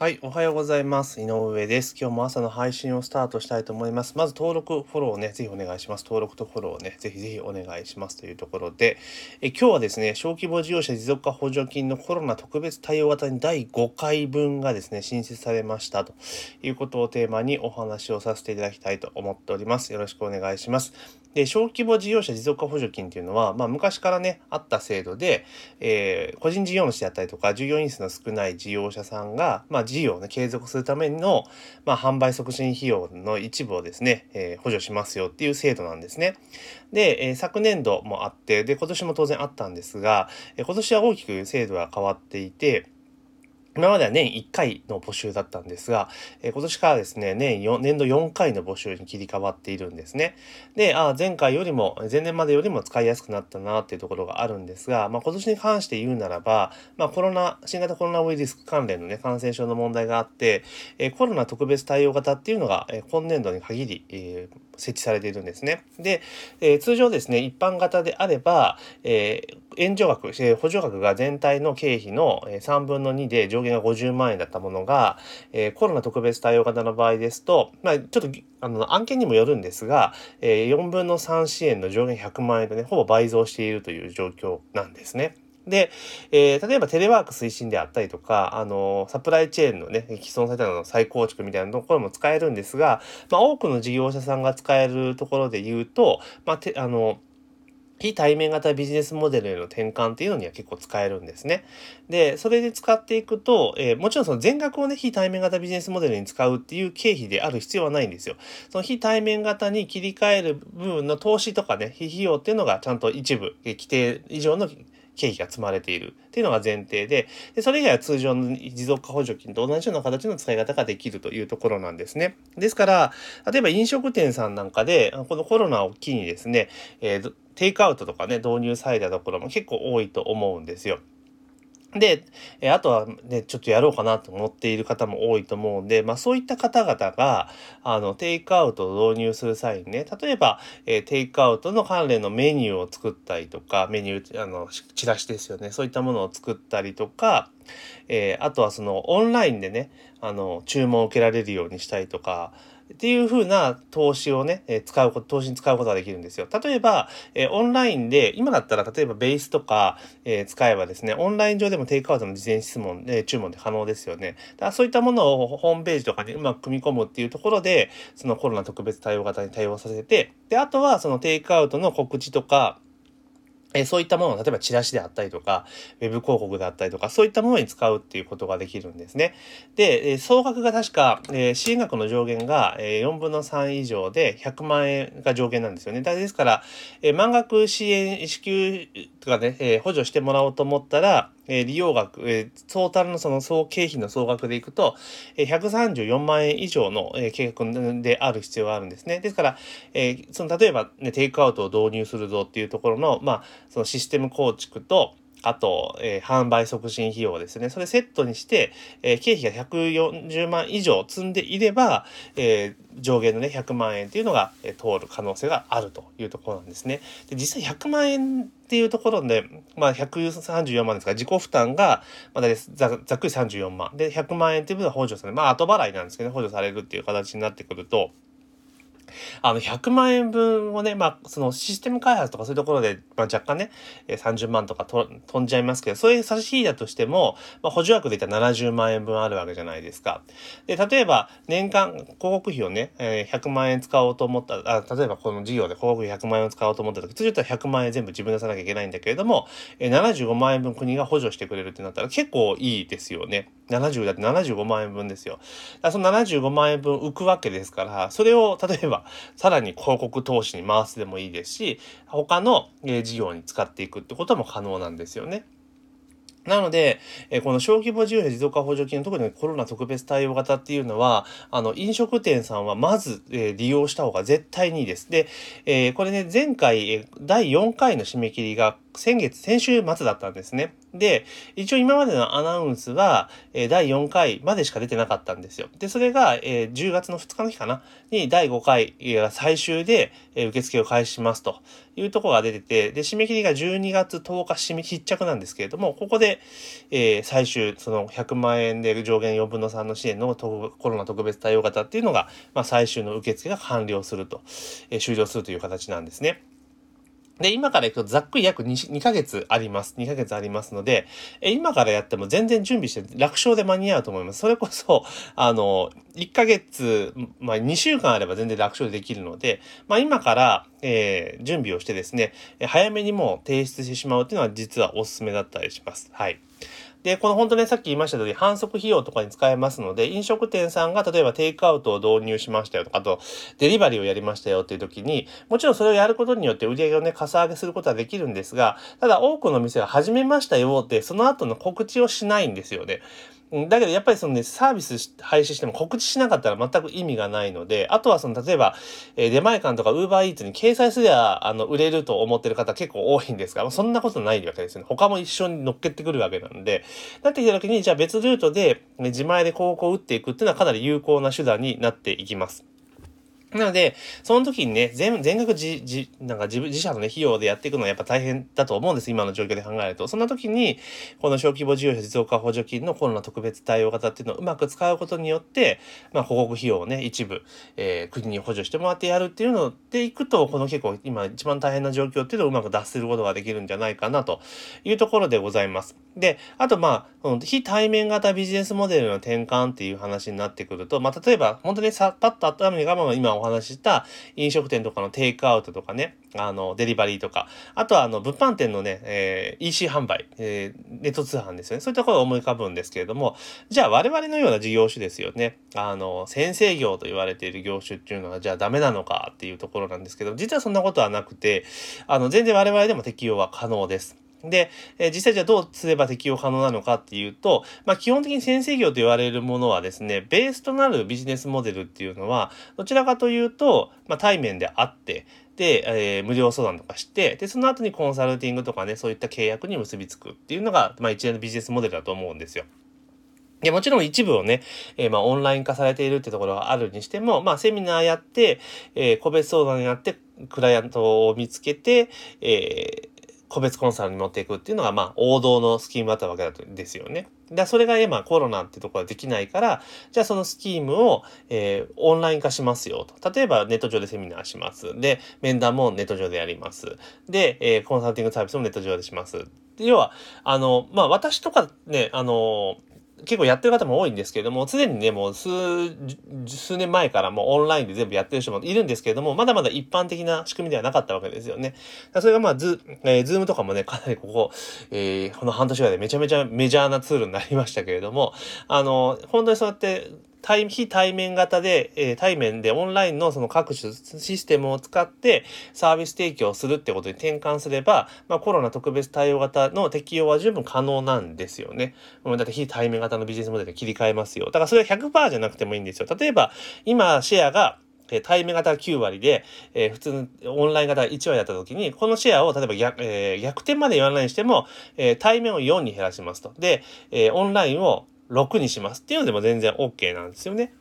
はい、おはようございます。井上です。今日も朝の配信をスタートしたいと思います。まず登録、フォローをね、ぜひお願いします。登録とフォローをね、ぜひぜひお願いしますというところで、え今日はですね、小規模事業者持続化補助金のコロナ特別対応型に第5回分がですね、新設されましたということをテーマにお話をさせていただきたいと思っております。よろしくお願いします。で、小規模事業者持続化補助金っていうのは、まあ、昔からね、あった制度で、えー、個人事業主であったりとか、従業員数の少ない事業者さんが、まあ、事業をね、継続するための、まあ、販売促進費用の一部をですね、えー、補助しますよっていう制度なんですね。で、えー、昨年度もあって、で、今年も当然あったんですが、え今年は大きく制度が変わっていて、今までは年1回の募集だったんですが、えー、今年からですね、年4、年度4回の募集に切り替わっているんですね。で、あ前回よりも、前年までよりも使いやすくなったなっていうところがあるんですが、まあ、今年に関して言うならば、まあ、コロナ、新型コロナウイルス関連のね、感染症の問題があって、えー、コロナ特別対応型っていうのが、えー、今年度に限り、えー、設置されているんですね。で、えー、通常ですね、一般型であれば、えー、援助額、えー、補助額が全体の経費の3分の2で上上限が50万円だったものが、えー、コロナ特別対応型の場合ですと、まあ、ちょっとあの案件にもよるんですが、えー、4分の3支援の上限100万円でね、ほぼ倍増しているという状況なんですね。で、えー、例えばテレワーク推進であったりとか、あのサプライチェーンのね、既存されたの再構築みたいなところも使えるんですが、まあ、多くの事業者さんが使えるところで言うと、まあ、てあの非対面型ビジネスモデルへの転換っていうのには結構使えるんですね。で、それで使っていくと、えー、もちろんその全額をね、非対面型ビジネスモデルに使うっていう経費である必要はないんですよ。その非対面型に切り替える部分の投資とかね、非費用っていうのがちゃんと一部、規定以上の経費が積まれているっていうのが前提ででそれ以外は通常の持続化補助金と同じような形の使い方ができるというところなんですね。ですから例えば飲食店さんなんかでこのコロナを機にですね、えー、テイクアウトとかね導入されたところも結構多いと思うんですよ。で、えあとはね、ちょっとやろうかなと思っている方も多いと思うんで、まあそういった方々が、あの、テイクアウトを導入する際にね、例えば、え、テイクアウトの関連のメニューを作ったりとか、メニュー、あの、チラシですよね、そういったものを作ったりとか、えー、あとはそのオンラインでね、あの、注文を受けられるようにしたりとか、っていう風な投資をね、え使うこと、投資に使うことができるんですよ。例えば、えオンラインで、今だったら例えばベースとか、え使えばですね、オンライン上でもテイクアウトの事前質問、え注文で可能ですよね。だからそういったものをホームページとかにうまく組み込むっていうところで、そのコロナ特別対応型に対応させて、で、あとはそのテイクアウトの告知とか、えそういったものを例えばチラシであったりとか、ウェブ広告であったりとか、そういったものに使うっていうことができるんですね。で、え総額が確か、え支援額の上限が、え4分の3以上で100万円が上限なんですよね。ですから、え満額支援、支給とかね、え補助してもらおうと思ったら、え利用額、えトータルのその総経費の総額でいくと、え134万円以上の、え計画である必要があるんですね。ですから、えその例えば、ね、テイクアウトを導入するぞっていうところの、まあ、そのシステム構築と、あと、えー、販売促進費用ですね。それセットにして、えー、経費が140万以上積んでいれば、えー、上限のね、100万円っていうのが、え通る可能性があるというところなんですね。で実際100万円っていうところで、まあ、134万ですから、自己負担が、まあ、ざざっくり34万。で、100万円っていうのは補助される。まあ、後払いなんですけど、ね、補助されるっていう形になってくると、あの、100万円分をね、まあ、そのシステム開発とかそういうところで、まあ、若干ね、30万とかと飛んじゃいますけど、そういう差し引いたとしても、まあ、補助額で言ったら70万円分あるわけじゃないですか。で、例えば、年間広告費をね、え、100万円使おうと思ったあ、例えばこの事業で広告費100万円を使おうと思った時、通常だったら100万円全部自分で出さなきゃいけないんだけれども、え、75万円分国が補助してくれるってなったら結構いいですよね。70だって75万円分ですよ。だその75万円分浮くわけですから、それを例えばさらに広告投資に回すでもいいですし、他の事業に使っていくってことも可能なんですよね。なので、えこの小規模事業者持続化補助金、特にコロナ特別対応型っていうのは、あの、飲食店さんはまず、え利用した方が絶対にいいです。で、えこれね、前回、第4回の締め切りが先月、先週末だったんですね。で、一応今までのアナウンスは、えー、第4回までしか出てなかったんですよ。で、それが、えー、10月の2日の日かな？に第5回が最終で、えー、受付を開始しますというところが出てて、で、締め切りが12月10日締め必着なんですけれども、ここで、えー、最終、その100万円で上限4分の3の支援のコロナ特別対応型っていうのが、まあ、最終の受付が完了すると、えー、終了するという形なんですね。で、今から行くとざっくり約 2, 2ヶ月あります。2ヶ月ありますので、え今からやっても全然準備して楽勝で間に合うと思います。それこそ、あの、1ヶ月、まあ2週間あれば全然楽勝でできるので、まあ今から、えー、準備をしてですね、早めにもう提出してしまうっていうのは実はおすすめだったりします。はい。で、この本当ね、さっき言いました通り、反則費用とかに使えますので、飲食店さんが例えばテイクアウトを導入しましたよとか、あと、デリバリーをやりましたよっていう時に、もちろんそれをやることによって売り上げをね、かさ上げすることはできるんですが、ただ多くの店は始めましたよって、その後の告知をしないんですよね。だけどやっぱりそのね、サービス廃止しても告知しなかったら全く意味がないので、あとはその例えば、えー、出前館とか UberEats に掲載すれば、あの、売れると思ってる方結構多いんですが、まそんなことないわけですよね。他も一緒に乗っけてくるわけなんで、なってきた時に、じゃあ別ルートで、ね、自前で広告を打っていくっていうのはかなり有効な手段になっていきます。なので、その時にね、全、全額自、自、なんか自分、自社のね、費用でやっていくのはやっぱ大変だと思うんです。今の状況で考えると。そんな時に、この小規模事業者持続化補助金のコロナ特別対応型っていうのをうまく使うことによって、まあ、報告費用をね、一部、えー、国に補助してもらってやるっていうのでいくと、この結構今一番大変な状況っていうのをうまく脱することができるんじゃないかなというところでございます。で、あとまあ、非対面型ビジネスモデルの転換っていう話になってくると、まあ、例えば、本当にさ、パッと頭に我慢が今お話しした飲食店とかのテイクアウトとかね、あの、デリバリーとか、あとはあの、物販店のね、えー、EC 販売、えー、ネット通販ですよね。そういったことが思い浮かぶんですけれども、じゃあ我々のような事業種ですよね。あの、先生業と言われている業種っていうのは、じゃあダメなのかっていうところなんですけど、実はそんなことはなくて、あの、全然我々でも適用は可能です。で、え、実際じゃあどうすれば適用可能なのかっていうと、まあ、基本的に先生業と言われるものはですね、ベースとなるビジネスモデルっていうのは、どちらかというと、まあ、対面であって、で、えー、無料相談とかして、で、その後にコンサルティングとかね、そういった契約に結びつくっていうのが、まあ、一連のビジネスモデルだと思うんですよ。で、もちろん一部をね、えー、まあ、オンライン化されているってところがあるにしても、まあ、セミナーやって、えー、個別相談やって、クライアントを見つけて、え、個別コンサルに持っていくっていうのが、まあ、王道のスキームだったわけですよね。で、それが今コロナってところはできないから、じゃあそのスキームを、えー、オンライン化しますよと。例えばネット上でセミナーします。で、面談もネット上でやります。で、えー、コンサルティングサービスもネット上でします。要は、あの、まあ、私とかね、あの、結構やってる方も多いんですけれども、常にね、もう数、数年前からもうオンラインで全部やってる人もいるんですけれども、まだまだ一般的な仕組みではなかったわけですよね。それがまあ、ズ、えー、ズームとかもね、かなりここ、えー、この半年ぐらいでめちゃめちゃメジャーなツールになりましたけれども、あの、本当にそうやって、対非対面型で、えー、対面でオンラインのその各種システムを使ってサービス提供するってことに転換すれば、まあ、コロナ特別対応型の適用は十分可能なんですよね。だって非対面型のビジネスモデルで切り替えますよ。だからそれは100%じゃなくてもいいんですよ。例えば、今シェアがえ対面型が9割で、えー、普通のオンライン型が1割だった時に、このシェアを例えば逆,、えー、逆転まで言わないにしても、えー、対面を4に減らしますと。で、えオンラインを6にしますっていうのでも全然 OK なんですよね。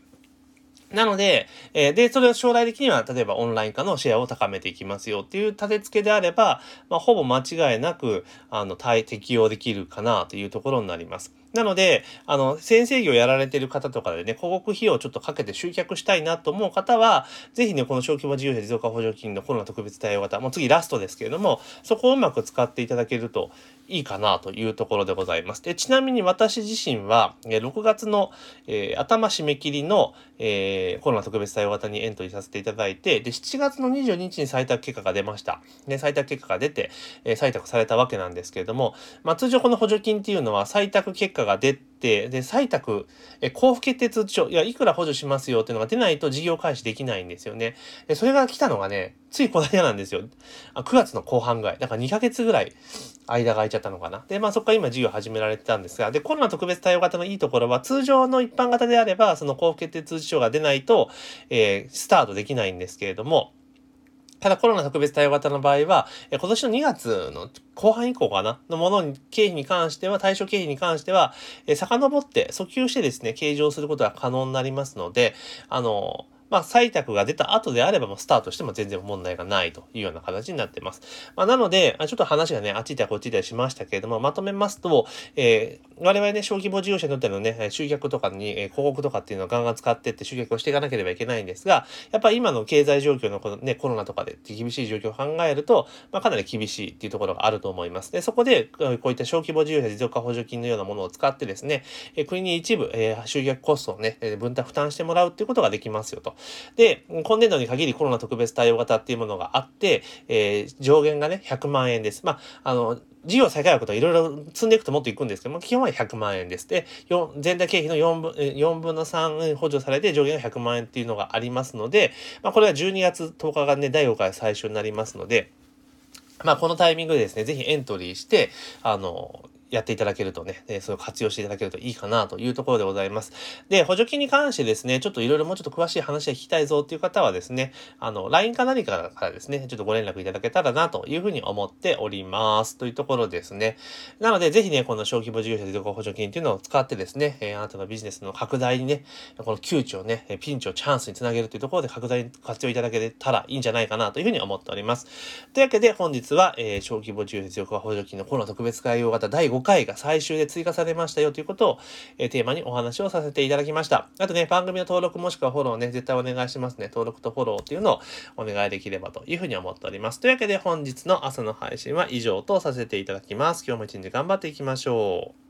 なので、えー、で、それを将来的には、例えばオンライン化のシェアを高めていきますよっていう立て付けであれば、まあ、ほぼ間違いなく、あの、対、適用できるかなというところになります。なので、あの、先生業やられてる方とかでね、広告費用をちょっとかけて集客したいなと思う方は、ぜひね、この小規模事業者持続化補助金のコロナ特別対応型、もう次ラストですけれども、そこをうまく使っていただけるといいかなというところでございます。で、ちなみに私自身は、6月の、えー、頭締め切りの、えー、コロナ特別対応型にエントリーさせていただいて、で、7月の22日に採択結果が出ました。で、採択結果が出て、えー、採択されたわけなんですけれども、まあ、通常この補助金っていうのは採択結果果が出て、で、採択、え交付決定通知書、いや、いくら補助しますよっていうのが出ないと事業開始できないんですよね。で、それが来たのがね、ついこの間なんですよ。あ9月の後半ぐらい。だから2ヶ月ぐらい間が空いちゃったのかな。で、まあそこから今事業始められてたんですが、で、コロナ特別対応型のいいところは、通常の一般型であれば、その交付決定通知書が出ないと、えー、スタートできないんですけれども、ただコロナ特別対応型の場合は、え今年の2月の後半以降かな？のものに、経費に関しては、対象経費に関しては、え遡って訴求してですね、計上することが可能になりますので、あのまあ、採択が出た後であれば、もうスタートしても全然問題がないというような形になっています。まあ、なので、ちょっと話がね、あっち行ったりこっち行ったりしましたけれども、まとめますと、えー、我々ね、小規模事業者にとってのね、集客とかに、えー、広告とかっていうのをガンガン使ってって集客をしていかなければいけないんですが、やっぱり今の経済状況のこのね、コロナとかで厳しい状況を考えると、まあ、かなり厳しいっていうところがあると思います。で、そこで、こういった小規模事業者持続化補助金のようなものを使ってですね、えー、国に一部、えー、集客コストをね、分担負担してもらうっていうことができますよと。で、今年度に限りコロナ特別対応型っていうものがあって、えー、上限がね、100万円です。まあ、あの、事業再開枠といろいろ積んでいくともっといくんですけども、基本は100万円です。で、全体経費の4分 ,4 分の3補助されて上限が100万円っていうのがありますので、まあ、これは12月10日がね、第5回最初になりますので、まあ、このタイミングでですね、ぜひエントリーして、あの、やっていただけるとね、えそれを活用していただけるといいかなというところでございます。で、補助金に関してですね、ちょっといろいろもうちょっと詳しい話が聞きたいぞっていう方はですね、あの、LINE か何かからですね、ちょっとご連絡いただけたらなというふうに思っております。というところですね。なので、ぜひね、この小規模事業者持続補助金っていうのを使ってですね、えー、あなたのビジネスの拡大にね、この窮地をね、ピンチをチャンスにつなげるというところで拡大に活用いただけたらいいんじゃないかなというふうに思っております。というわけで、本日は、えー、小規模事業者持続補助金のコロナ特別対応型第5 5回が最終で追加されましたよということを、えー、テーマにお話をさせていただきました。あとね、番組の登録もしくはフォローね、絶対お願いしますね。登録とフォローっていうのをお願いできればというふうに思っております。というわけで本日の朝の配信は以上とさせていただきます。今日も一日頑張っていきましょう。